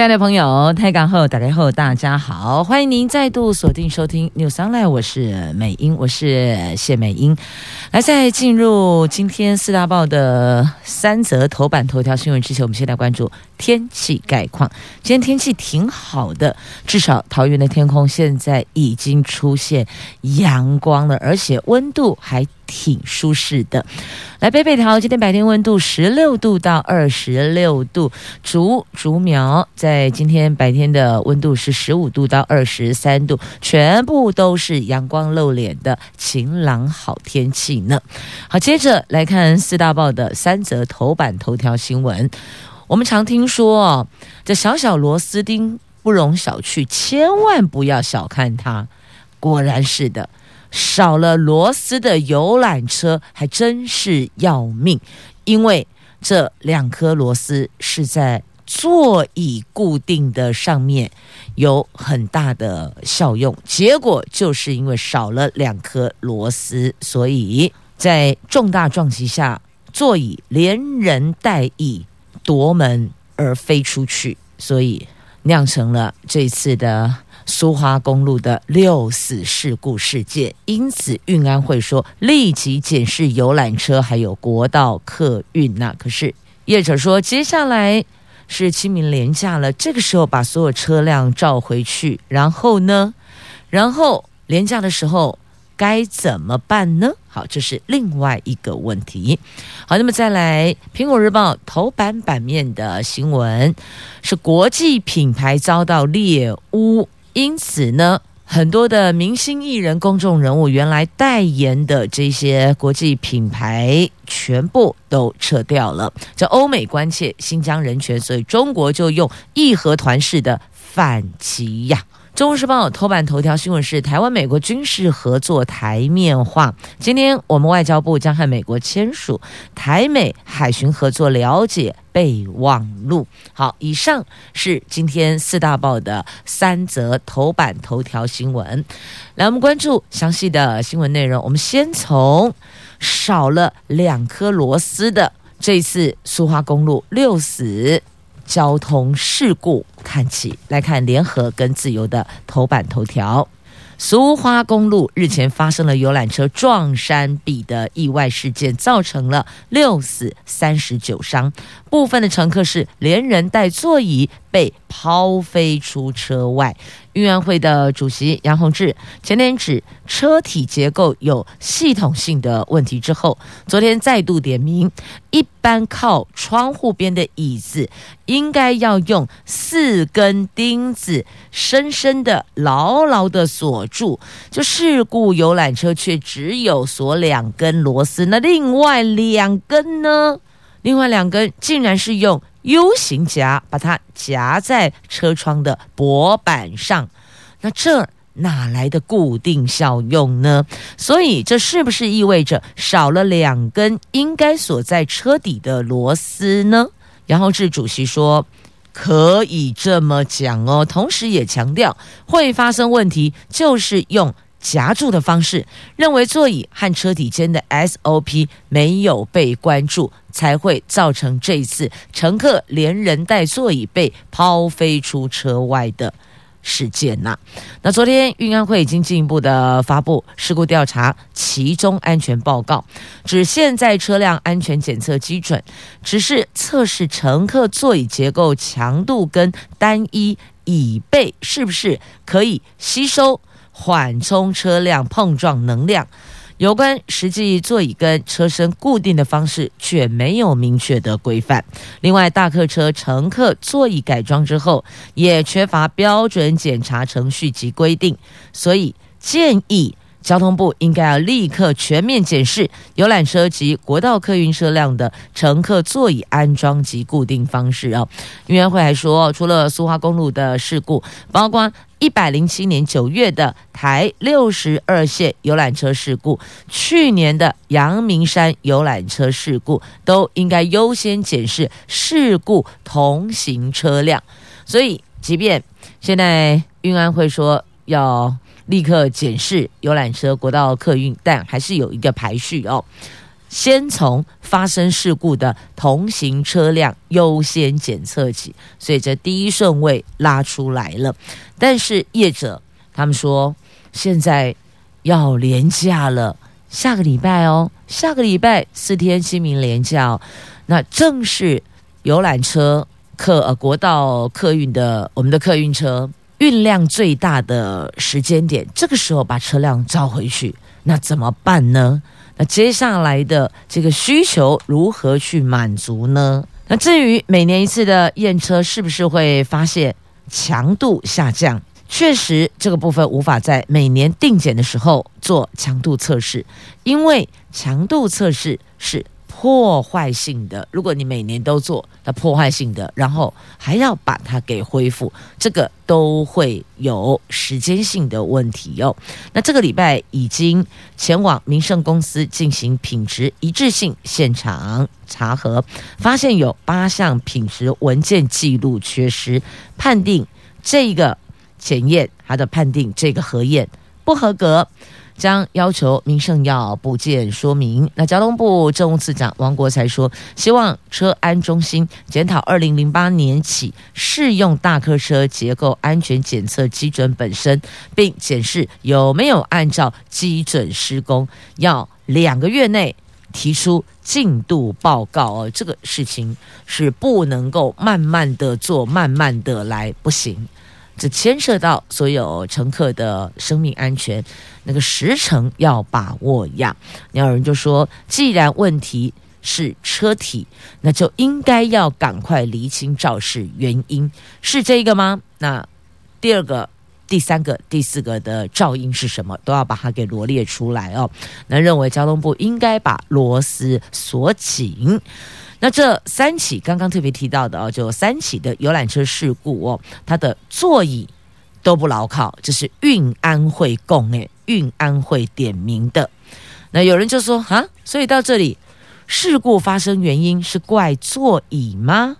亲爱的朋友，台港后打开后，大家好，欢迎您再度锁定收听 New Sunlight 我是美英，我是谢美英。来，在进入今天四大报的三则头版头条新闻之前，我们先来关注天气概况。今天天气挺好的，至少桃园的天空现在已经出现阳光了，而且温度还挺舒适的。来，北北桃今天白天温度十六度到二十六度，竹竹苗在今天白天的温度是十五度到二十三度，全部都是阳光露脸的晴朗好天气呢。好，接着来看四大报的三则头版头条新闻。我们常听说哦，这小小螺丝钉不容小觑，千万不要小看它。果然是的。少了螺丝的游览车还真是要命，因为这两颗螺丝是在座椅固定的上面有很大的效用，结果就是因为少了两颗螺丝，所以在重大撞击下，座椅连人带椅夺门而飞出去，所以酿成了这次的。苏花公路的六死事故事件，因此运安会说立即检视游览车还有国道客运那。可是业者说，接下来是清明连假了，这个时候把所有车辆召回去，然后呢，然后连假的时候该怎么办呢？好，这是另外一个问题。好，那么再来，《苹果日报》头版版面的新闻是国际品牌遭到猎污。因此呢，很多的明星艺人、公众人物原来代言的这些国际品牌，全部都撤掉了。这欧美关切新疆人权，所以中国就用义和团式的反击呀。《中国时报》头版头条新闻是台湾美国军事合作台面化。今天我们外交部将和美国签署台美海巡合作了解备忘录。好，以上是今天四大报的三则头版头条新闻。来，我们关注详细的新闻内容。我们先从少了两颗螺丝的这次苏花公路六死。交通事故看起来看，联合跟自由的头版头条。苏花公路日前发生了游览车撞山壁的意外事件，造成了六死三十九伤，部分的乘客是连人带座椅被抛飞出车外。运安会的主席杨宏志前天指车体结构有系统性的问题之后，昨天再度点名，一般靠窗户边的椅子应该要用四根钉子深深的、牢牢的锁住。就事故游览车却只有锁两根螺丝，那另外两根呢？另外两根竟然是用。U 型夹把它夹在车窗的薄板上，那这哪来的固定效用呢？所以这是不是意味着少了两根应该锁在车底的螺丝呢？杨宏智主席说可以这么讲哦，同时也强调会发生问题，就是用。夹住的方式，认为座椅和车体间的 SOP 没有被关注，才会造成这次乘客连人带座椅被抛飞出车外的事件呐。那昨天运安会已经进一步的发布事故调查其中安全报告，指现在车辆安全检测基准只是测试乘客座椅结构强度跟单一椅背是不是可以吸收。缓冲车辆碰撞能量，有关实际座椅跟车身固定的方式却没有明确的规范。另外，大客车乘客座椅改装之后，也缺乏标准检查程序及规定，所以建议。交通部应该要立刻全面检视游览车及国道客运车辆的乘客座椅安装及固定方式哦。运安会还说，除了苏花公路的事故，包括一百零七年九月的台六十二线游览车事故，去年的阳明山游览车事故，都应该优先检视事故同行车辆。所以，即便现在运安会说要立刻检视游览车、国道客运，但还是有一个排序哦。先从发生事故的同行车辆优先检测起，所以这第一顺位拉出来了。但是业者他们说，现在要连假了，下个礼拜哦，下个礼拜四天清明连假，那正是游览车客呃国道客运的我们的客运车运量最大的时间点，这个时候把车辆召回去，那怎么办呢？那接下来的这个需求如何去满足呢？那至于每年一次的验车是不是会发现强度下降？确实，这个部分无法在每年定检的时候做强度测试，因为强度测试是。破坏性的，如果你每年都做，它破坏性的，然后还要把它给恢复，这个都会有时间性的问题哦。那这个礼拜已经前往明胜公司进行品质一致性现场查核，发现有八项品质文件记录缺失，判定这个检验，它的判定这个核验不合格。将要求民胜要补件说明。那交通部政务次长王国材说，希望车安中心检讨二零零八年起适用大客车结构安全检测基准本身，并检视有没有按照基准施工，要两个月内提出进度报告哦。这个事情是不能够慢慢的做，慢慢的来，不行。这牵涉到所有乘客的生命安全，那个时程要把握呀。有人就说，既然问题是车体，那就应该要赶快厘清肇事原因，是这个吗？那第二个、第三个、第四个的噪音是什么？都要把它给罗列出来哦。那认为交通部应该把螺丝锁紧。那这三起刚刚特别提到的哦，就三起的游览车事故哦，它的座椅都不牢靠，这是运安会供诶，运安会点名的。那有人就说啊，所以到这里事故发生原因是怪座椅吗？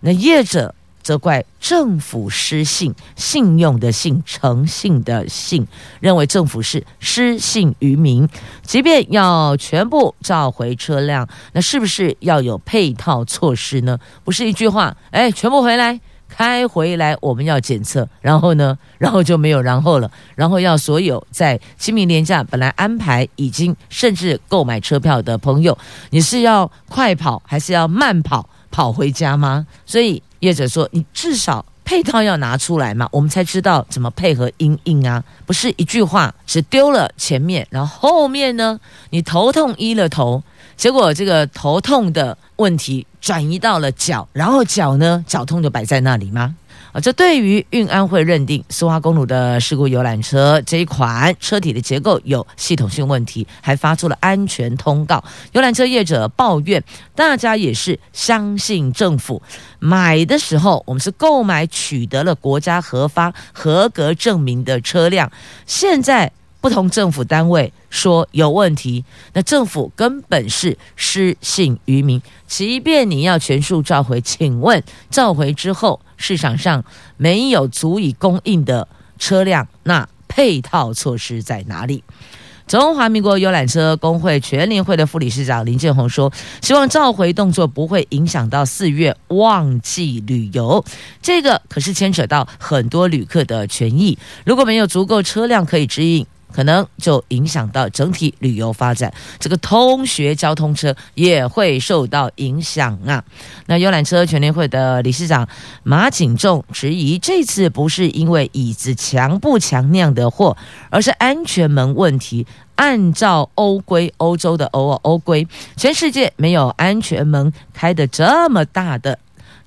那业者。责怪政府失信，信用的信，诚信的信，认为政府是失信于民。即便要全部召回车辆，那是不是要有配套措施呢？不是一句话，哎，全部回来，开回来，我们要检测，然后呢，然后就没有然后了。然后要所有在清明连假本来安排已经甚至购买车票的朋友，你是要快跑还是要慢跑跑回家吗？所以。业者说：“你至少配套要拿出来嘛，我们才知道怎么配合阴应啊，不是一句话只丢了前面，然后后面呢，你头痛医了头，结果这个头痛的问题转移到了脚，然后脚呢，脚痛就摆在那里吗？”啊，这对于运安会认定苏花公路的事故游览车这一款车体的结构有系统性问题，还发出了安全通告。游览车业者抱怨，大家也是相信政府，买的时候我们是购买取得了国家核发合格证明的车辆，现在。不同政府单位说有问题，那政府根本是失信于民。即便你要全数召回，请问召回之后市场上没有足以供应的车辆，那配套措施在哪里？中华民国游览车工会全联会的副理事长林建宏说：“希望召回动作不会影响到四月旺季旅游，这个可是牵扯到很多旅客的权益。如果没有足够车辆可以指引。”可能就影响到整体旅游发展，这个通学交通车也会受到影响啊。那游览车全联会的理事长马景仲质疑，这次不是因为椅子强不强酿的祸，而是安全门问题。按照欧规，欧洲的欧欧规，全世界没有安全门开的这么大的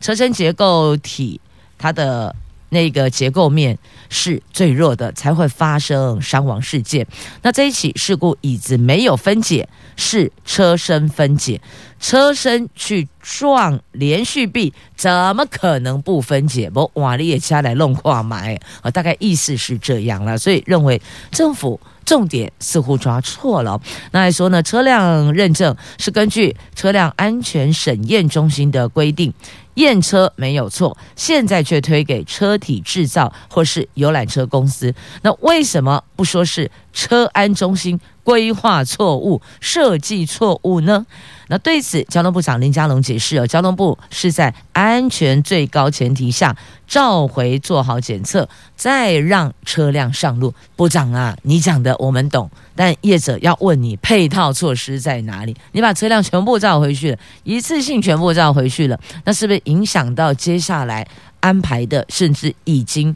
车身结构体，它的。那个结构面是最弱的，才会发生伤亡事件。那这一起事故，椅子没有分解，是车身分解，车身去撞连续壁，怎么可能不分解？不，瓦力也加来弄化埋啊，大概意思是这样了，所以认为政府重点似乎抓错了。那还说呢，车辆认证是根据车辆安全审验中心的规定。验车没有错，现在却推给车体制造或是游览车公司，那为什么不说是车安中心规划错误、设计错误呢？那对此，交通部长林佳龙解释：哦，交通部是在安全最高前提下，召回做好检测，再让车辆上路。部长啊，你讲的我们懂，但业者要问你配套措施在哪里？你把车辆全部召回去了，一次性全部召回去了，那是不是影响到接下来安排的，甚至已经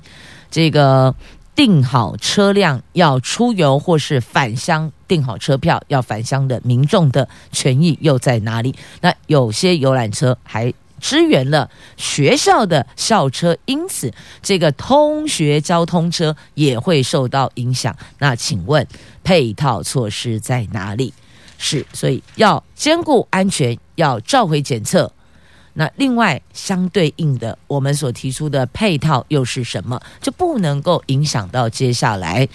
这个？订好车辆要出游或是返乡，订好车票要返乡的民众的权益又在哪里？那有些游览车还支援了学校的校车，因此这个通学交通车也会受到影响。那请问配套措施在哪里？是，所以要兼顾安全，要召回检测。那另外相对应的，我们所提出的配套又是什么？就不能够影响到接下来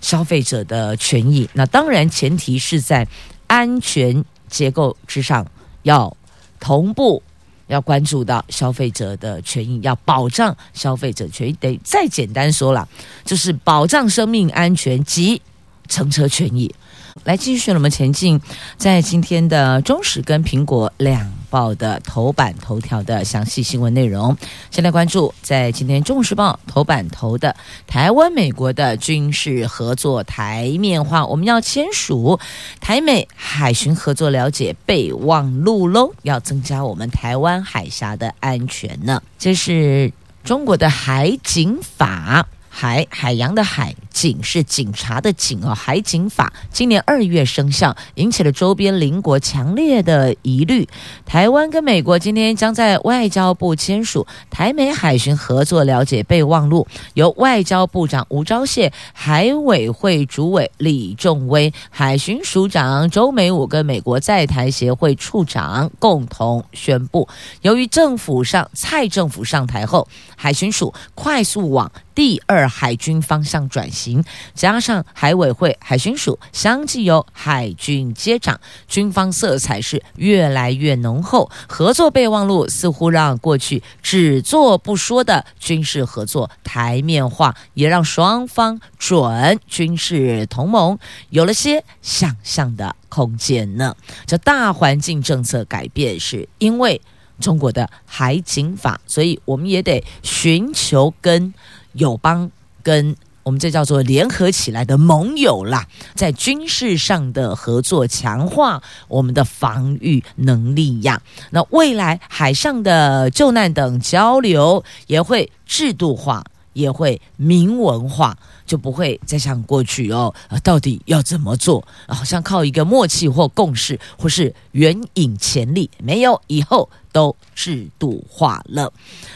消费者的权益。那当然前提是在安全结构之上，要同步，要关注到消费者的权益，要保障消费者权益。得再简单说了，就是保障生命安全及乘车权益。来继续我们前进，在今天的中时跟苹果两报的头版头条的详细新闻内容，先来关注在今天中时报头版头的台湾美国的军事合作台面化，我们要签署台美海巡合作了解备忘录喽，要增加我们台湾海峡的安全呢。这是中国的海警法。海海洋的海，警是警察的警哦。海警法今年二月生效，引起了周边邻国强烈的疑虑。台湾跟美国今天将在外交部签署台美海巡合作了解备忘录，由外交部长吴钊燮、海委会主委李仲威、海巡署长周美武跟美国在台协会处长共同宣布。由于政府上蔡政府上台后，海巡署快速往第二海军方向转型，行加上海委会、海巡署相继由海军接掌，军方色彩是越来越浓厚。合作备忘录似乎让过去只做不说的军事合作台面化，也让双方准军事同盟有了些想象的空间呢。这大环境政策改变，是因为中国的海警法，所以我们也得寻求跟。友邦跟我们这叫做联合起来的盟友啦，在军事上的合作，强化我们的防御能力呀。那未来海上的救难等交流也会制度化，也会明文化，就不会再像过去哦，到底要怎么做？好像靠一个默契或共识，或是援引潜力，没有以后。都制度化了。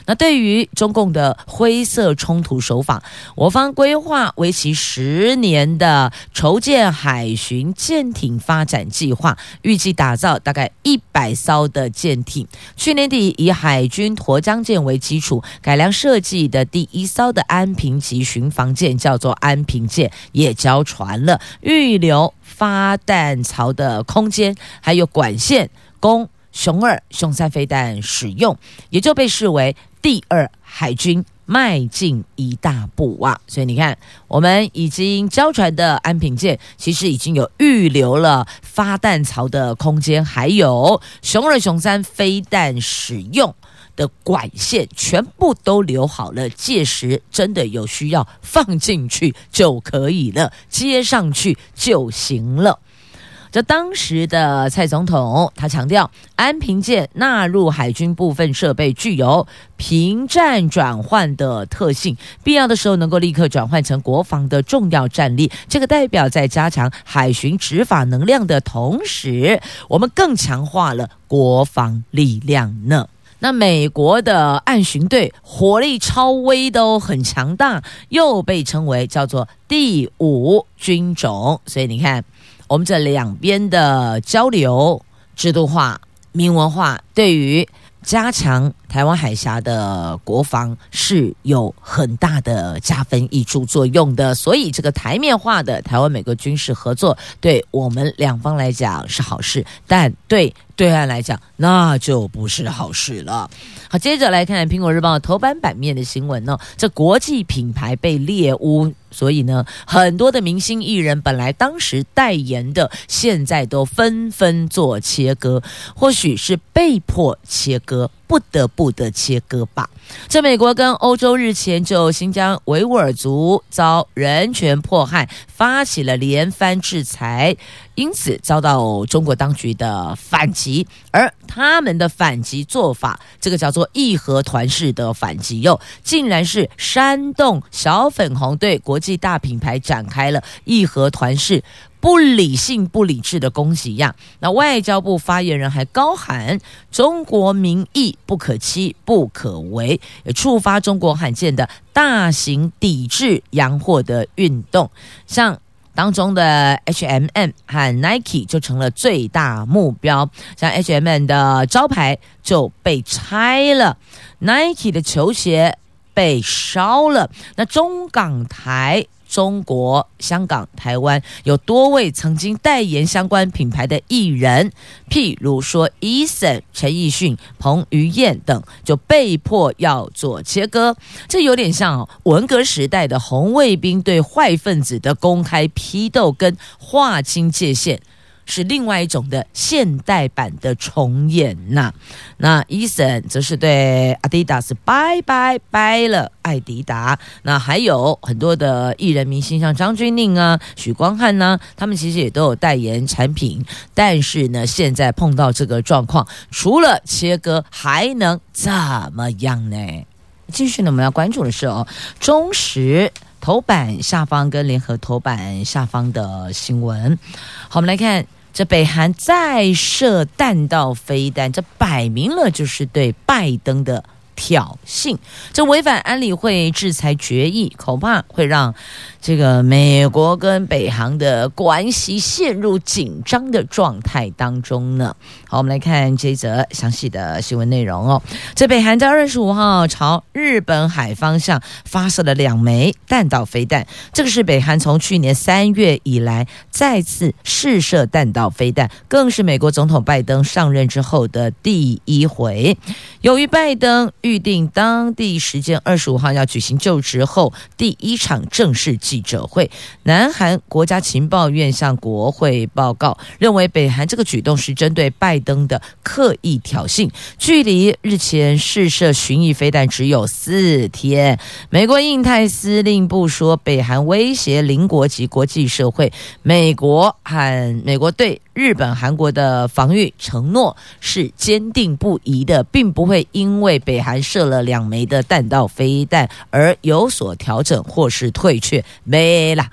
那对于中共的灰色冲突手法，我方规划为期十年的筹建海巡舰艇发展计划，预计打造大概一百艘的舰艇。去年底以海军沱江舰为基础改良设计的第一艘的安平级巡防舰，叫做安平舰，也交船了。预留发弹槽的空间，还有管线供。雄二、雄三飞弹使用，也就被视为第二海军迈进一大步啊！所以你看，我们已经交船的安平舰，其实已经有预留了发弹槽的空间，还有雄二、雄三飞弹使用的管线，全部都留好了。届时真的有需要放进去就可以了，接上去就行了。这当时的蔡总统，他强调，安平舰纳入海军部分设备具有平战转换的特性，必要的时候能够立刻转换成国防的重要战力。这个代表在加强海巡执法能量的同时，我们更强化了国防力量呢。那美国的岸巡队火力超威，都很强大，又被称为叫做第五军种，所以你看。我们这两边的交流制度化、明文化对于加强台湾海峡的国防是有很大的加分挹注作用的，所以这个台面化的台湾美国军事合作对我们两方来讲是好事，但对对岸来讲那就不是好事了。好，接着来看《苹果日报》头版版面的新闻呢，这国际品牌被猎污，所以呢，很多的明星艺人本来当时代言的，现在都纷纷做切割，或许是被迫切割。不得不的切割吧。在美国跟欧洲日前就新疆维吾尔族遭人权迫害发起了连番制裁，因此遭到中国当局的反击。而他们的反击做法，这个叫做义和团式的反击，哟，竟然是煽动小粉红对国际大品牌展开了义和团式。不理性、不理智的攻击呀！那外交部发言人还高喊“中国民意不可欺、不可为”，也触发中国罕见的大型抵制洋货的运动。像当中的 H&M 和 Nike 就成了最大目标，像 H&M 的招牌就被拆了，Nike 的球鞋被烧了。那中港台。中国、香港、台湾有多位曾经代言相关品牌的艺人，譬如说 Eason、陈奕迅、彭于晏等，就被迫要做切割。这有点像文革时代的红卫兵对坏分子的公开批斗跟划清界限。是另外一种的现代版的重演呐。那 Eason 则是对 Adidas 拜拜拜了，爱迪达。那还有很多的艺人明星，像张钧甯啊、许光汉呢，他们其实也都有代言产品。但是呢，现在碰到这个状况，除了切割，还能怎么样呢？继续呢，我们要关注的是哦，中时头版下方跟联合头版下方的新闻。好，我们来看。这北韩再射弹道飞弹，这摆明了就是对拜登的挑衅。这违反安理会制裁决议，恐怕会让。这个美国跟北韩的关系陷入紧张的状态当中呢。好，我们来看这则详细的新闻内容哦。这北韩在二十五号朝日本海方向发射了两枚弹道飞弹，这个是北韩从去年三月以来再次试射弹道飞弹，更是美国总统拜登上任之后的第一回。由于拜登预定当地时间二十五号要举行就职后第一场正式。记者会，南韩国家情报院向国会报告，认为北韩这个举动是针对拜登的刻意挑衅。距离日前试射巡弋飞弹只有四天，美国印太司令部说，北韩威胁邻国及国际社会，美国和美国对日本、韩国的防御承诺是坚定不移的，并不会因为北韩射了两枚的弹道飞弹而有所调整或是退却。没了，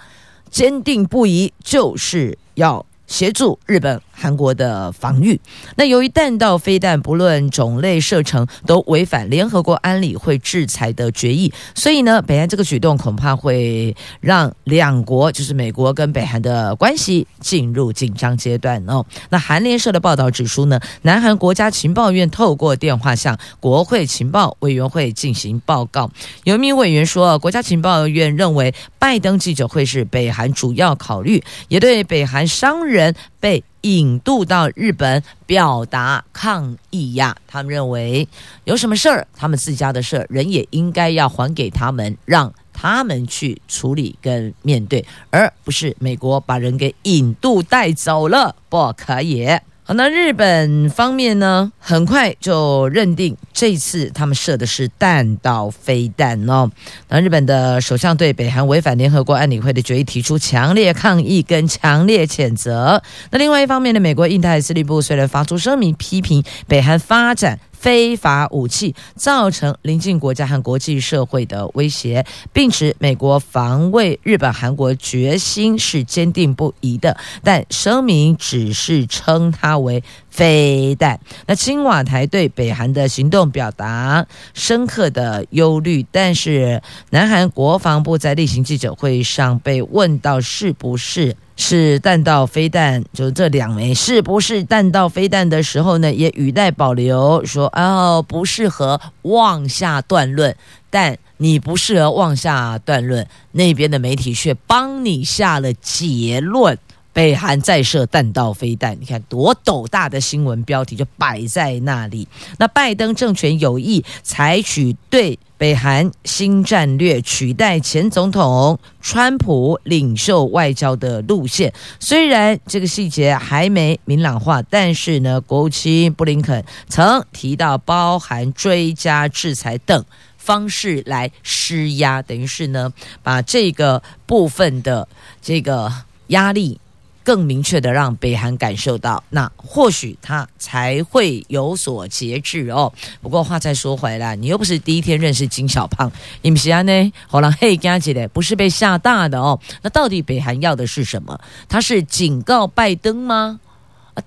坚定不移就是要协助日本。韩国的防御，那由于弹道飞弹不论种类射程都违反联合国安理会制裁的决议，所以呢，北韩这个举动恐怕会让两国，就是美国跟北韩的关系进入紧张阶段哦。那韩联社的报道指出呢，南韩国家情报院透过电话向国会情报委员会进行报告，有一名委员说，国家情报院认为拜登记者会是北韩主要考虑，也对北韩商人人被。引渡到日本表达抗议呀，他们认为有什么事儿，他们自家的事儿，人也应该要还给他们，让他们去处理跟面对，而不是美国把人给引渡带走了，不可以。好，那日本方面呢，很快就认定这次他们射的是弹道飞弹哦。那日本的首相对北韩违反联合国安理会的决议提出强烈抗议跟强烈谴责。那另外一方面呢，美国印太司令部虽然发出声明批评北韩发展。非法武器造成邻近国家和国际社会的威胁，并指美国防卫日本、韩国决心是坚定不移的，但声明只是称它为飞弹。那青瓦台对北韩的行动表达深刻的忧虑，但是南韩国防部在例行记者会上被问到是不是是弹道飞弹，就这两枚是不是弹道飞弹的时候呢，也语带保留说哦，不适合妄下断论。但你不适合妄下断论，那边的媒体却帮你下了结论。北韩再射弹道飞弹，你看多斗大的新闻标题就摆在那里。那拜登政权有意采取对北韩新战略，取代前总统川普领袖外交的路线。虽然这个细节还没明朗化，但是呢，国务卿布林肯曾提到包含追加制裁等方式来施压，等于是呢，把这个部分的这个压力。更明确的让北韩感受到，那或许他才会有所节制哦。不过话再说回来，你又不是第一天认识金小胖，你们西安呢？好了，嘿，家姐的不是被吓大的哦。那到底北韩要的是什么？他是警告拜登吗？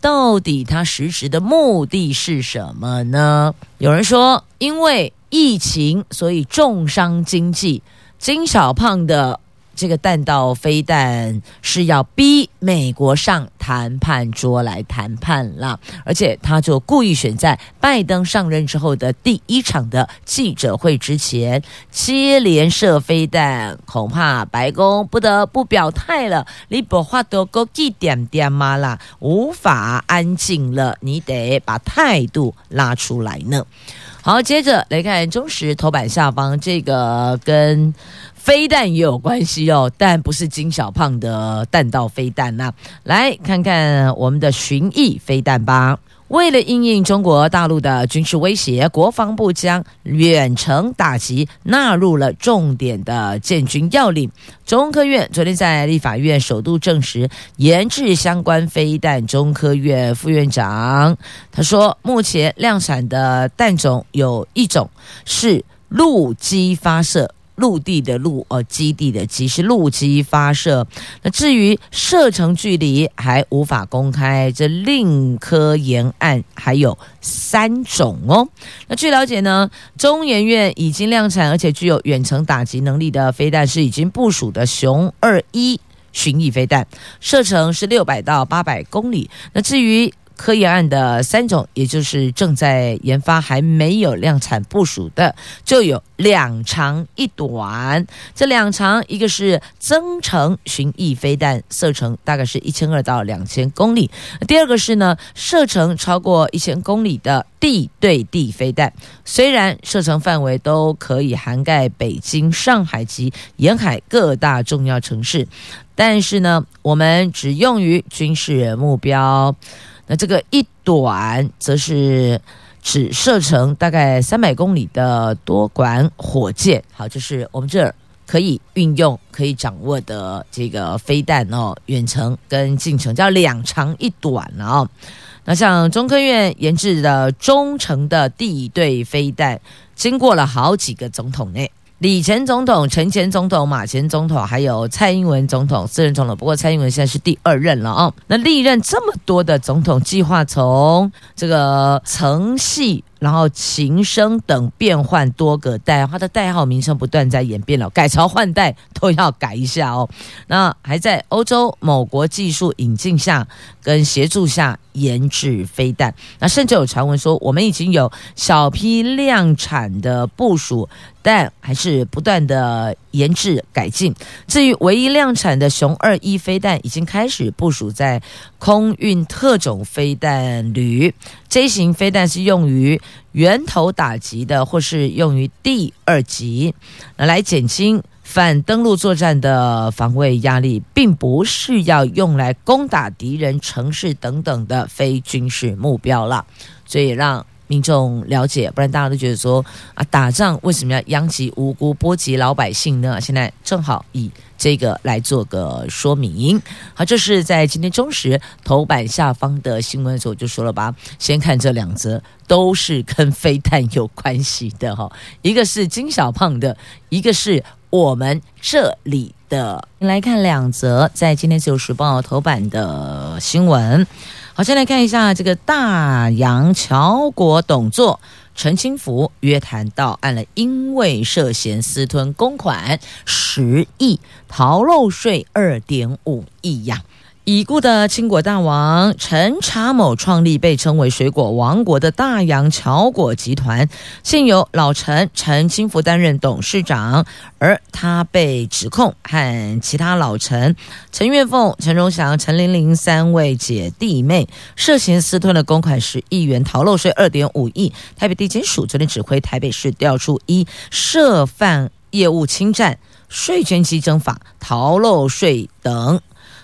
到底他实质的目的是什么呢？有人说，因为疫情，所以重伤经济。金小胖的。这个弹道飞弹是要逼美国上谈判桌来谈判了，而且他就故意选在拜登上任之后的第一场的记者会之前接连射飞弹，恐怕白宫不得不表态了。你不话都够一点点嘛啦，无法安静了，你得把态度拉出来呢。好，接着来看中时头版下方这个跟。飞弹也有关系哦，但不是金小胖的弹道飞弹呐、来看看我们的巡弋飞弹吧。为了应应中国大陆的军事威胁，国防部将远程打击纳入了重点的建军要领。中科院昨天在立法院首度证实研制相关飞弹。中科院副院长他说，目前量产的弹种有一种是陆基发射。陆地的陆，呃，基地的基是陆基发射。那至于射程距离还无法公开，这另科研案还有三种哦。那据了解呢，中研院已经量产而且具有远程打击能力的飞弹是已经部署的雄二一巡弋飞弹，射程是六百到八百公里。那至于科研案的三种，也就是正在研发还没有量产部署的，就有两长一短。这两长，一个是增程巡弋飞弹，射程大概是一千二到两千公里；第二个是呢，射程超过一千公里的地对地飞弹。虽然射程范围都可以涵盖北京、上海及沿海各大重要城市，但是呢，我们只用于军事目标。那这个一短，则是指射程大概三百公里的多管火箭。好，就是我们这儿可以运用、可以掌握的这个飞弹哦，远程跟近程叫两长一短哦。那像中科院研制的中程的地对飞弹，经过了好几个总统呢。李前总统、陈前总统、马前总统，还有蔡英文总统四任总统。不过蔡英文现在是第二任了哦。那历任这么多的总统，计划从这个层系。然后琴声等变换多个代，它的代号名称不断在演变了，改朝换代都要改一下哦。那还在欧洲某国技术引进下跟协助下研制飞弹，那甚至有传闻说我们已经有小批量产的部署，但还是不断的研制改进。至于唯一量产的熊二一飞弹，已经开始部署在空运特种飞弹旅。J 型飞弹是用于源头打击的，或是用于第二级，来减轻反登陆作战的防卫压力，并不是要用来攻打敌人城市等等的非军事目标了，所以让民众了解，不然大家都觉得说啊，打仗为什么要殃及无辜、波及老百姓呢？现在正好以。这个来做个说明，好，这是在今天中时头版下方的新闻的时候就说了吧。先看这两则，都是跟飞弹有关系的哈，一个是金小胖的，一个是我们这里的。来看两则在今天自由时报头版的新闻。好，先来看一下这个大洋侨国董座。陈清福约谈到案了，因为涉嫌私吞公款十亿，逃漏税二点五亿呀。已故的青果大王陈查某创立被称为“水果王国”的大洋巧果集团，现由老陈陈清福担任董事长，而他被指控和其他老陈陈月凤、陈荣祥、陈玲玲三位姐弟妹涉嫌私吞了公款十亿元，逃漏税二点五亿。台北地检署昨天指挥台北市调出一涉犯业务侵占、税捐稽征法、逃漏税等。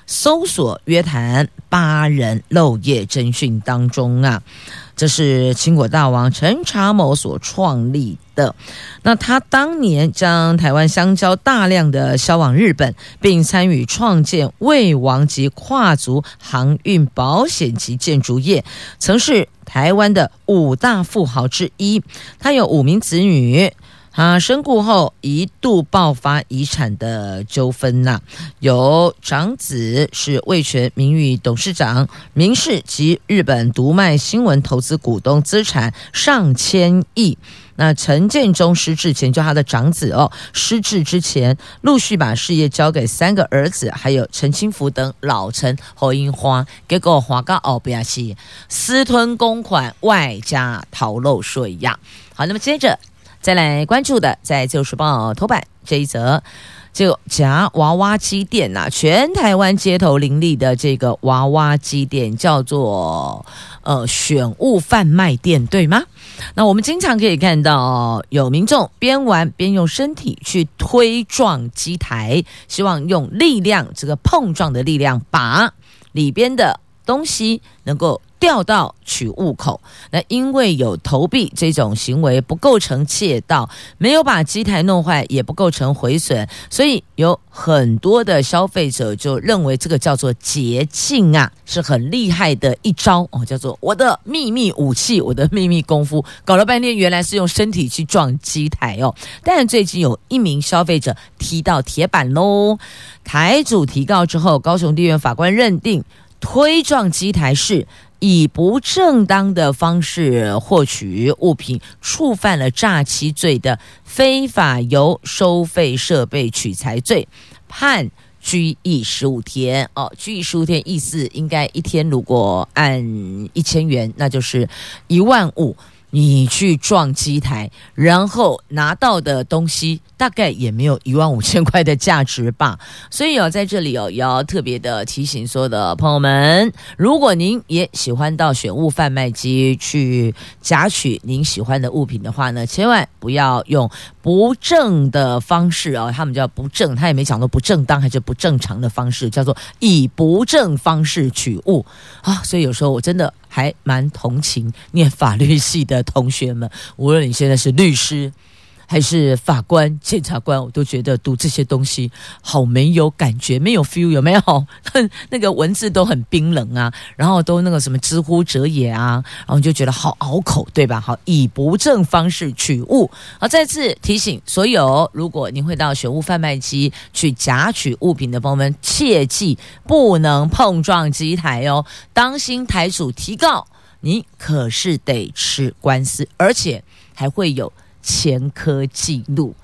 搜索约谈八人漏夜侦讯当中啊，这是青果大王陈查某所创立的。那他当年将台湾香蕉大量的销往日本，并参与创建魏王级跨足航运、保险及建筑业，曾是台湾的五大富豪之一。他有五名子女。他身故后一度爆发遗产的纠纷呐，有长子是味全名誉董事长，明世及日本读卖新闻投资股东，资产上千亿。那陈建中失智前，就他的长子哦，失智之前陆续把事业交给三个儿子，还有陈清福等老陈后樱花，结果花个奥比亚西私吞公款，外加逃漏税呀。好，那么接着。再来关注的，在《旧时报》头版这一则，就夹娃娃机店呐、全台湾街头林立的这个娃娃机店叫做呃选物贩卖店，对吗？那我们经常可以看到有民众边玩边用身体去推撞机台，希望用力量这个碰撞的力量把里边的东西能够。掉到取物口，那因为有投币这种行为不构成窃盗，没有把机台弄坏也不构成毁损，所以有很多的消费者就认为这个叫做捷径啊，是很厉害的一招哦，叫做我的秘密武器，我的秘密功夫，搞了半天原来是用身体去撞机台哦。但最近有一名消费者踢到铁板喽，台主提告之后，高雄地院法官认定推撞机台是。以不正当的方式获取物品，触犯了诈欺罪的非法由收费设备取财罪，判拘役十五天。哦，拘役十五天，意思应该一天如果按一千元，那就是一万五。你去撞机台，然后拿到的东西大概也没有一万五千块的价值吧。所以哦，在这里哦，也要特别的提醒所有的朋友们，如果您也喜欢到选物贩卖机去夹取您喜欢的物品的话呢，千万不要用不正的方式啊，他们叫不正，他也没讲到不正当还是不正常的方式，叫做以不正方式取物啊。所以有时候我真的。还蛮同情念法律系的同学们，无论你现在是律师，还是法官、检察官，我都觉得读这些东西好没有感觉，没有 feel，有没有？那个文字都很冰冷啊，然后都那个什么“之乎者也”啊，然后就觉得好拗口，对吧？好，以不正方式取物。好，再次提醒所有，如果您会到选物贩卖机去夹取物品的朋友们，切记不能碰撞机台哦，当心台主提告，你可是得吃官司，而且还会有。前科记录，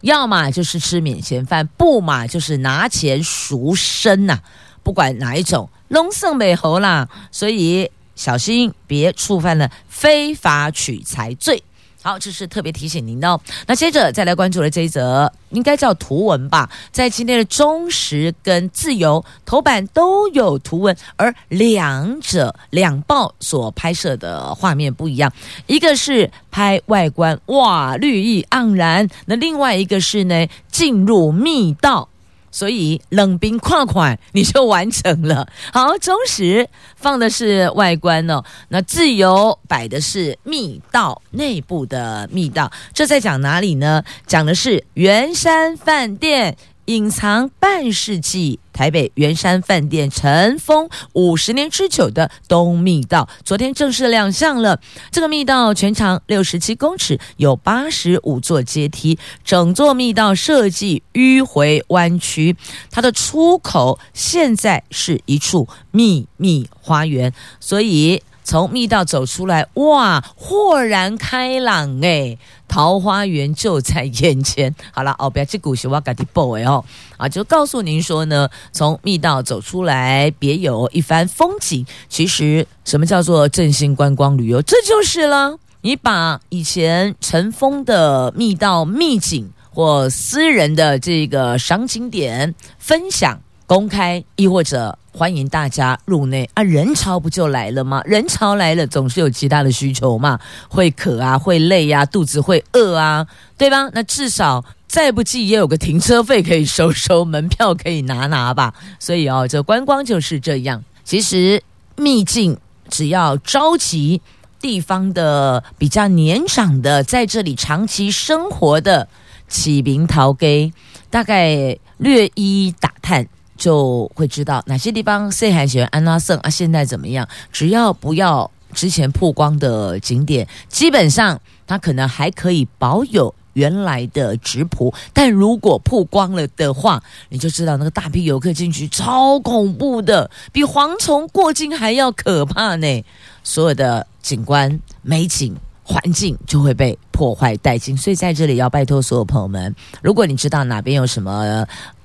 要么就是吃免钱饭，不嘛就是拿钱赎身呐、不管哪一种，龙胜美猴啦，所以小心别触犯了非法取财罪。好，这是特别提醒您的哦。那接着再来关注的这一则，应该叫图文吧，在今天的中时跟自由头版都有图文，而两者两报所拍摄的画面不一样，一个是拍外观，哇，绿意盎然；那另外一个是呢，进入密道。所以冷冰块块你就完成了。好，中时放的是外观哦，那自由摆的是密道内部的密道。这在讲哪里呢？讲的是圆山饭店。隐藏半世纪，台北圆山饭店尘封五十年之久的东密道，昨天正式亮相了。这个密道全长六十七公尺，有八十五座阶梯，整座密道设计迂回弯曲，它的出口现在是一处秘密花园，所以。从密道走出来，哇，豁然开朗哎，桃花源就在眼前。好了，哦，不要去古时我赶紧报哎哦，啊，就告诉您说呢，从密道走出来，别有一番风景。其实，什么叫做振兴观光旅游？这就是了。你把以前尘封的密道秘境或私人的这个赏景点分享公开，亦或者。欢迎大家入内啊！人潮不就来了吗？人潮来了，总是有其他的需求嘛，会渴啊，会累呀、啊，肚子会饿啊，对吧？那至少再不济也有个停车费可以收收，门票可以拿拿吧。所以哦，这观光就是这样。其实秘境只要召集地方的比较年长的，在这里长期生活的起名桃给，大概略一打探。就会知道哪些地方谁还喜欢安拉圣啊？现在怎么样？只要不要之前曝光的景点，基本上它可能还可以保有原来的质朴。但如果曝光了的话，你就知道那个大批游客进去超恐怖的，比蝗虫过境还要可怕呢。所有的景观美景环境就会被破坏殆尽。所以在这里要拜托所有朋友们，如果你知道哪边有什么。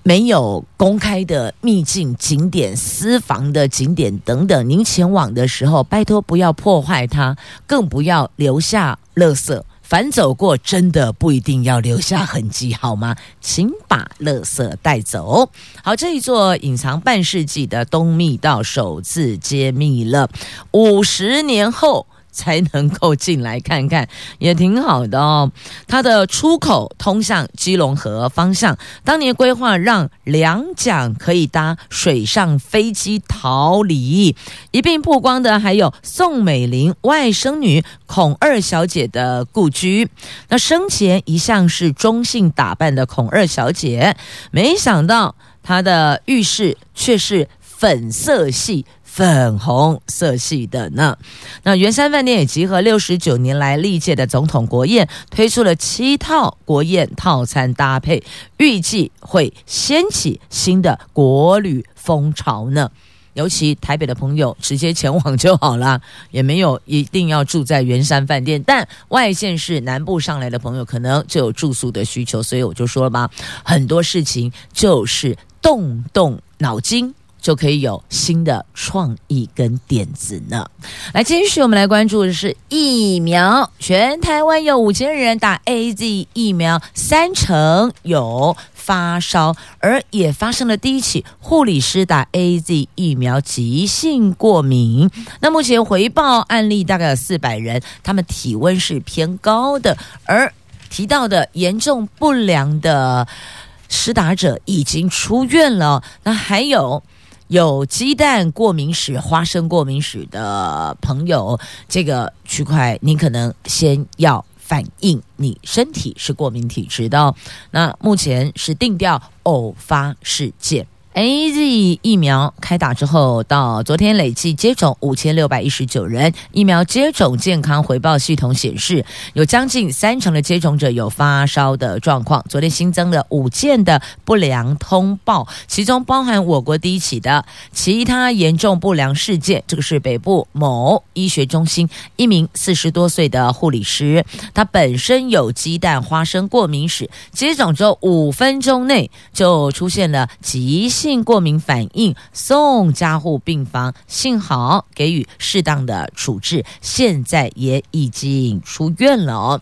没有公开的秘境景点、私房的景点等等，您前往的时候，拜托不要破坏它，更不要留下垃圾。反走过，真的不一定要留下痕迹，好吗？请把垃圾带走。好，这一座隐藏半世纪的东密道首次揭秘了，五十年后。才能够进来看看，也挺好的哦。它的出口通向基隆河方向，当年规划让两蒋可以搭水上飞机逃离。一并曝光的还有宋美龄外甥女孔二小姐的故居。那生前一向是中性打扮的孔二小姐，没想到她的浴室却是粉色系。粉红色系的呢？那圆山饭店也集合六十九年来历届的总统国宴，推出了七套国宴套餐搭配，预计会掀起新的国旅风潮呢。尤其台北的朋友直接前往就好了，也没有一定要住在圆山饭店。但外县市南部上来的朋友可能就有住宿的需求，所以我就说了吧，很多事情就是动动脑筋。就可以有新的创意跟点子呢。来，继续我们来关注的是疫苗，全台湾有五千人打 AZ 疫苗，三成有发烧，而也发生了第一起护理师打 AZ 疫苗急性过敏。那目前回报案例大概有四百人，他们体温是偏高的，而提到的严重不良的施打者已经出院了。那还有。有鸡蛋过敏史、花生过敏史的朋友，这个区块你可能先要反映你身体是过敏体质的。那目前是定调偶发事件。AZ 疫苗开打之后，到昨天累计接种五千六百一十九人。疫苗接种健康回报系统显示，有将近三成的接种者有发烧的状况。昨天新增了五件的不良通报，其中包含我国第一起的其他严重不良事件。这个是北部某医学中心一名四十多岁的护理师，他本身有鸡蛋花生过敏史，接种之后五分钟内就出现了急性。过敏反应送加护病房，幸好给予适当的处置，现在也已经出院了。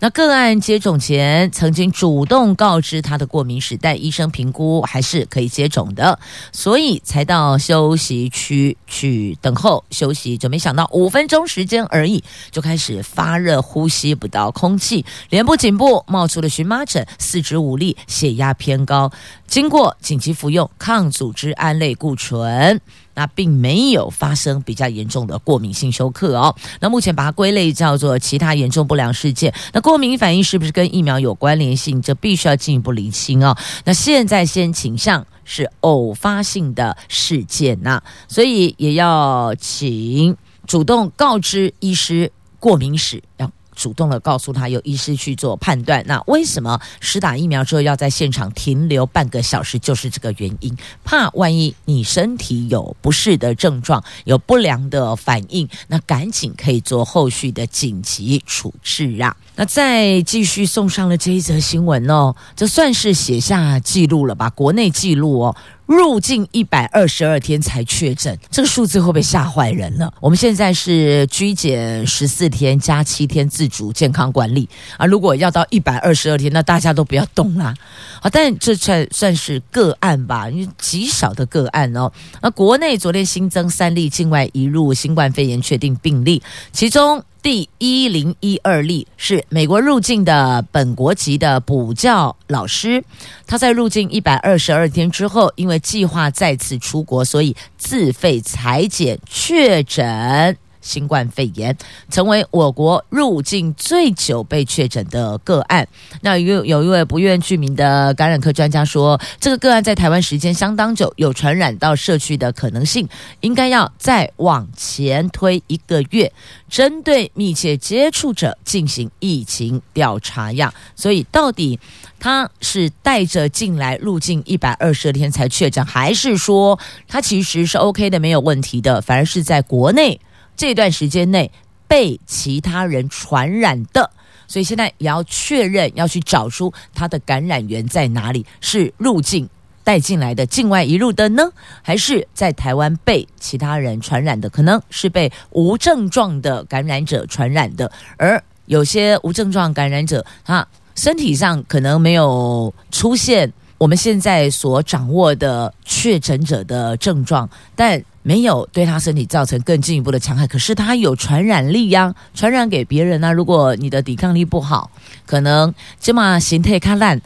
那个案接种前曾经主动告知他的过敏史，但医生评估还是可以接种的，所以才到休息区去等候休息。就没想到五分钟时间而已，就开始发热，呼吸不到空气，脸部、颈部冒出了荨麻疹，四肢无力，血压偏高，经过紧急服用抗组织胺类固醇。那并没有发生比较严重的过敏性休克哦。那目前把它归类叫做其他严重不良事件。那过敏反应是不是跟疫苗有关联性？这必须要进一步厘清哦。那现在先倾向是偶发性的事件呐，所以也要请主动告知医师过敏史，要主动的告诉他，由医师去做判断。那为什么施打疫苗之后要在现场停留半个小时？就是这个原因，怕万一你身体有不适的症状，有不良的反应，那赶紧可以做后续的紧急处置啊。那再继续送上了这一则新闻哦，这算是写下记录了吧？国内记录哦。入境一百二十二天才确诊，这个数字会不会吓坏人了？我们现在是居检十四天加七天自主健康管理啊，如果要到一百二十二天，那大家都不要动啦。好，但这算算是个案吧，因为极少的个案哦。那国内昨天新增三例境外移入新冠肺炎确定病例，其中。第一零一二例是美国入境的本国籍的补教老师，他在入境一百二十二天之后，因为计划再次出国，所以自费采检确诊。新冠肺炎成为我国入境最久被确诊的个案。那有有一位不愿具名的感染科专家说，这个个案在台湾时间相当久，有传染到社区的可能性，应该要再往前推一个月，针对密切接触者进行疫情调查样。所以到底他是带着进来入境一百二十天才确诊，还是说他其实是 OK 的，没有问题的，反而是在国内？这段时间内被其他人传染的，所以现在也要确认，要去找出他的感染源在哪里，是入境带进来的境外移入的呢，还是在台湾被其他人传染的？可能是被无症状的感染者传染的，而有些无症状感染者，他身体上可能没有出现我们现在所掌握的确诊者的症状，但。没有对他身体造成更进一步的伤害，可是他有传染力呀、传染给别人呢、如果你的抵抗力不好，可能这么形态看烂，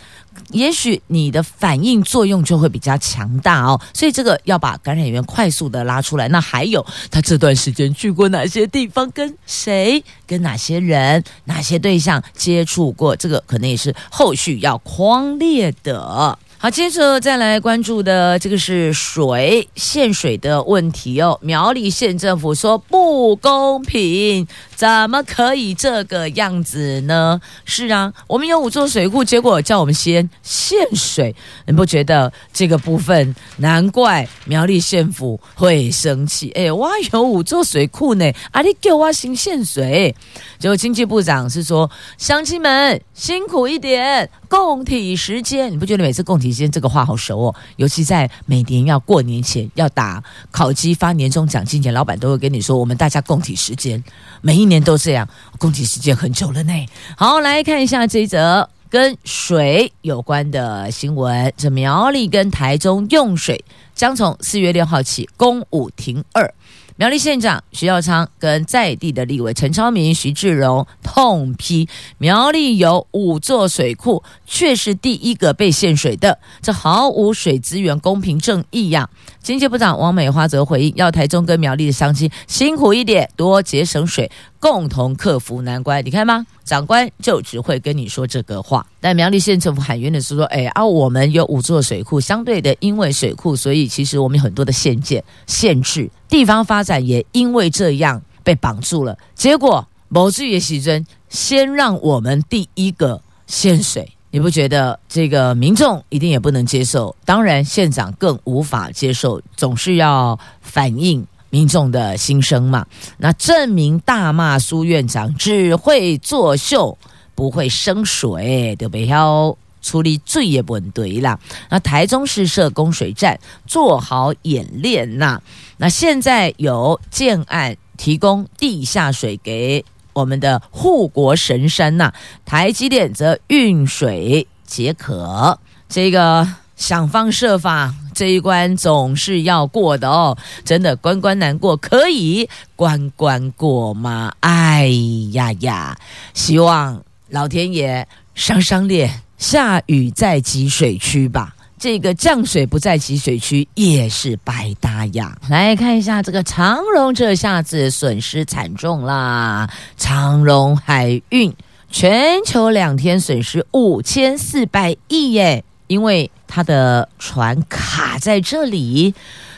也许你的反应作用就会比较强大哦。所以这个要把感染源快速的拉出来。那还有他这段时间去过哪些地方，跟谁，跟哪些人，哪些对象接触过，这个可能也是后续要匡列的。好，接着再来关注的这个是水限水的问题哦。苗栗县政府说不公平，怎么可以这个样子呢？是啊，我们有五座水库，结果叫我们先限水，你不觉得这个部分难怪苗栗县府会生气？哎，我有五座水库呢，啊，你给我先限水。结果经济部长是说，乡亲们辛苦一点，共体时间。你不觉得每次共体时间这个话好熟哦？尤其在每年要过年前要打烤鸡发年终奖金前，老板都会跟你说，我们大家共体时间。每一年都这样，共体时间很久了呢。好，来看一下这一则跟水有关的新闻：这苗栗跟台中用水将从四月六号起公五停二。苗栗县长徐耀昌跟在地的立委陈超明、徐志荣痛批苗栗有五座水库，却是第一个被限水的，这毫无水资源公平正义呀！经济部长王美花则回应，要台中跟苗栗的乡亲辛苦一点，多节省水，共同克服难关。你看吗？长官就只会跟你说这个话。但苗栗县政府喊冤的是说，哎啊，我们有五座水库，相对的，因为水库，所以其实我们有很多的限制、限制，地方发展也因为这样被绑住了。结果某志也喜尊先让我们第一个限水。你不觉得这个民众一定也不能接受？当然，县长更无法接受，总是要反映民众的心声嘛。那证明大骂苏院长只会作秀，不会生水，就不要处理最也不对啦。那台中市设供水站，做好演练呐。那现在有建案提供地下水给。我们的护国神山呐、啊，台积电则运水解渴，这个想方设法这一关总是要过的哦。真的关关难过，可以关关过吗？哎呀呀！希望老天爷赏赏脸，下雨在集水区吧。这个降水不在集水区也是白搭呀！来看一下这个长荣，这下子损失惨重啦！长荣海运全球两天损失五千四百亿耶，因为他的船卡在这里，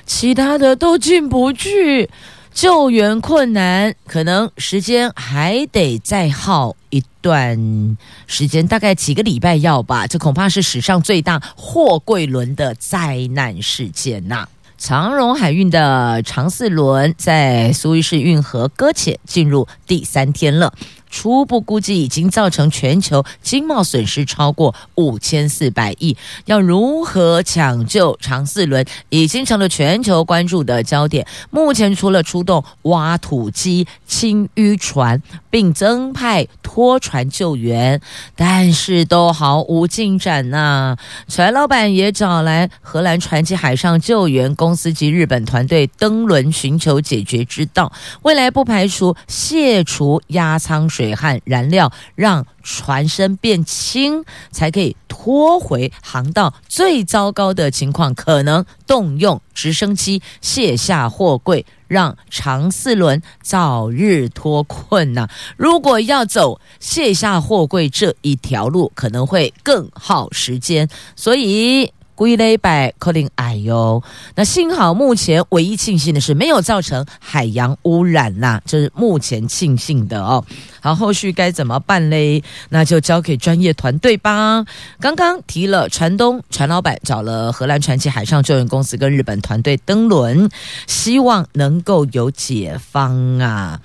其他的都进不去。救援困难，可能时间还得再耗一段时间，大概几个礼拜要吧。这恐怕是史上最大货柜轮的灾难事件呐、长荣海运的长四轮在苏伊士运河搁浅进入第三天了。初步估计已经造成全球经贸损失超过五千四百亿，要如何抢救长四轮，已经成了全球关注的焦点。目前除了出动挖土机、清淤船，并增派拖船救援，但是都毫无进展呐、船老板也找来荷兰传奇海上救援公司及日本团队登轮寻求解决之道，未来不排除卸除压舱水。水和燃料让船身变轻，才可以拖回航道。最糟糕的情况，可能动用直升机卸下货柜，让长四轮早日脱困呐、如果要走卸下货柜这一条路，可能会更耗时间，所以。归类百克林哎呦，那幸好目前唯一庆幸的是没有造成海洋污染呐、这是目前庆幸的哦。好，后续该怎么办嘞？那就交给专业团队吧。刚刚提了船东船老板找了荷兰传奇海上救援公司跟日本团队登轮，希望能够有解方啊。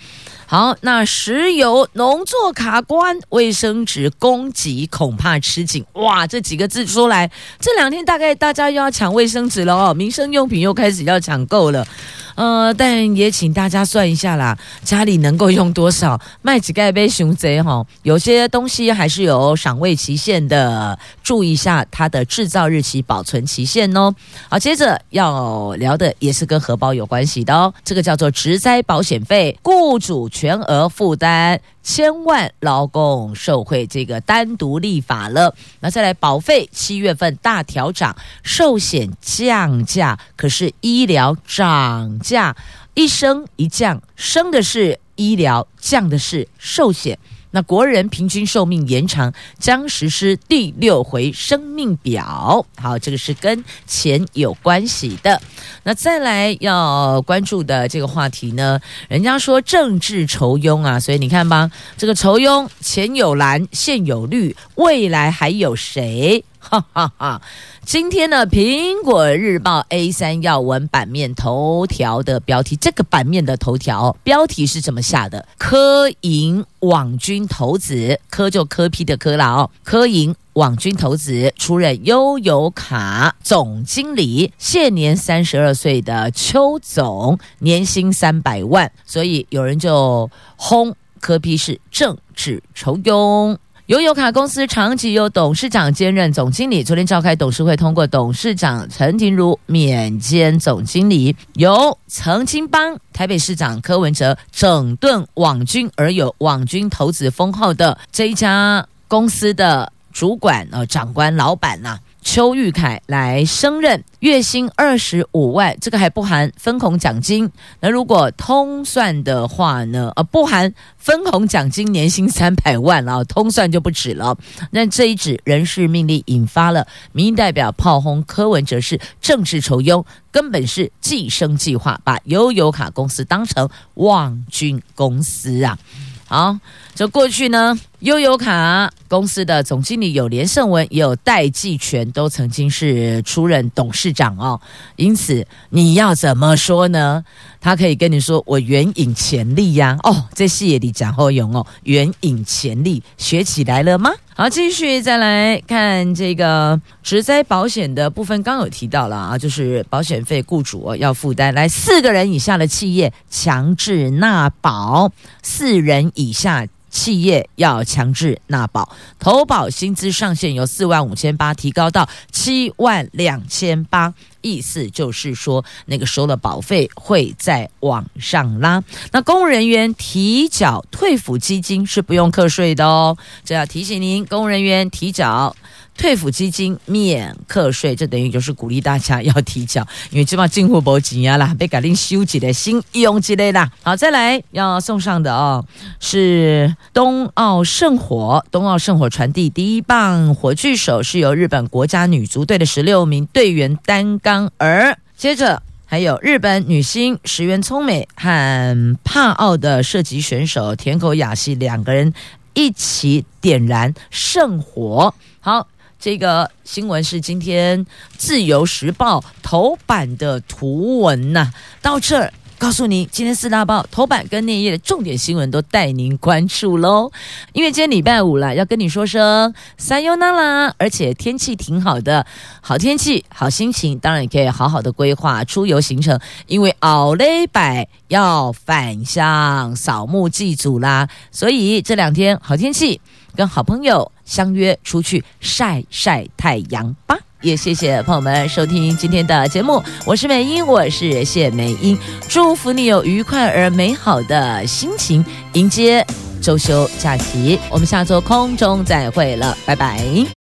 好，那石油农作卡关，卫生纸供给恐怕吃紧。哇，这几个字出来，这两天大概大家又要抢卫生纸了哦，民生用品又开始要抢购了。呃，但也请大家算一下啦，家里能够用多少，卖几盖杯熊贼哈。有些东西还是有赏味期限的，注意一下它的制造日期、保存期限哦。好，接着要聊的也是跟荷包有关系的哦，这个叫做植灾保险费，雇主全额负担。千万劳工受惠，这个单独立法了。那再来保费，七月份大调涨，寿险降价，可是医疗涨价，一升一降，升的是医疗，降的是寿险。那国人平均寿命延长将实施第六回生命表，好，这个是跟钱有关系的。那再来要关注的这个话题呢，人家说政治酬庸啊，所以你看吧，这个酬庸前有蓝，现有绿，未来还有谁？哈哈哈！今天呢，《苹果日报》A 三要闻版面头条的标题，这个版面的头条标题是怎么下的？科银网军头子，科就科批的科了哦。科银网军头子出任悠游卡总经理，现年三十二岁的邱总，年薪三百万，所以有人就轰科批是政治酬庸。悠游卡公司长期由董事长兼任总经理，昨天召开董事会通过董事长陈庭如免兼总经理，由曾经帮台北市长柯文哲整顿网军而有网军投资封号的这一家公司的主管呃长官老板呐、邱玉凯来升任，月薪二十五万，这个还不含分红奖金。那如果通算的话呢？呃，不含分红奖金，年薪三百万了，通算就不止了。那这一纸人事命令引发了民意代表炮轰柯文哲是政治酬庸，根本是寄生计划，把悠游卡公司当成望军公司啊！好，这过去呢，悠游卡公司的总经理有连胜文，也有戴季全，都曾经是出任董事长哦。因此，你要怎么说呢？他可以跟你说：“我援引潜力呀、”哦，这戏也得讲后勇哦，援引潜力学起来了吗？好，继续再来看这个职灾保险的部分，刚有提到了啊，就是保险费雇主要负担，来四个人以下的企业强制纳保，四人以下。企业要强制纳保，投保薪资上限由四万五千八提高到七万两千八，意思就是说，那个收了保费会再往上拉。那公务人员提缴退抚基金是不用课税的哦，这要提醒您，公务人员提缴。退抚基金免课税，这等于就是鼓励大家要提缴，因为基本上进户没钱啊啦，被改令修几的新用之类的。好，再来要送上的哦，是冬奥圣火，冬奥圣火传递第一棒火炬手是由日本国家女足队的十六名队员担纲，而接着。还有日本女星石原聪美和帕奥的射击选手田口雅希两个人一起点燃圣火。好，这个新闻是今天《自由时报》头版的图文呐、啊。到这儿。告诉你，今天四大报头版跟内页的重点新闻都带您关注喽。因为今天礼拜五了，要跟你说声さよなら，而且天气挺好的，好天气好心情，当然也可以好好的规划出游行程。因为后礼拜要返乡扫墓祭祖啦，所以这两天好天气，跟好朋友 相约出去晒晒太阳吧。也谢谢朋友们收听今天的节目，我是美英，我是谢美英，祝福你有愉快而美好的心情，迎接周休假期，我们下周空中再会了，拜拜。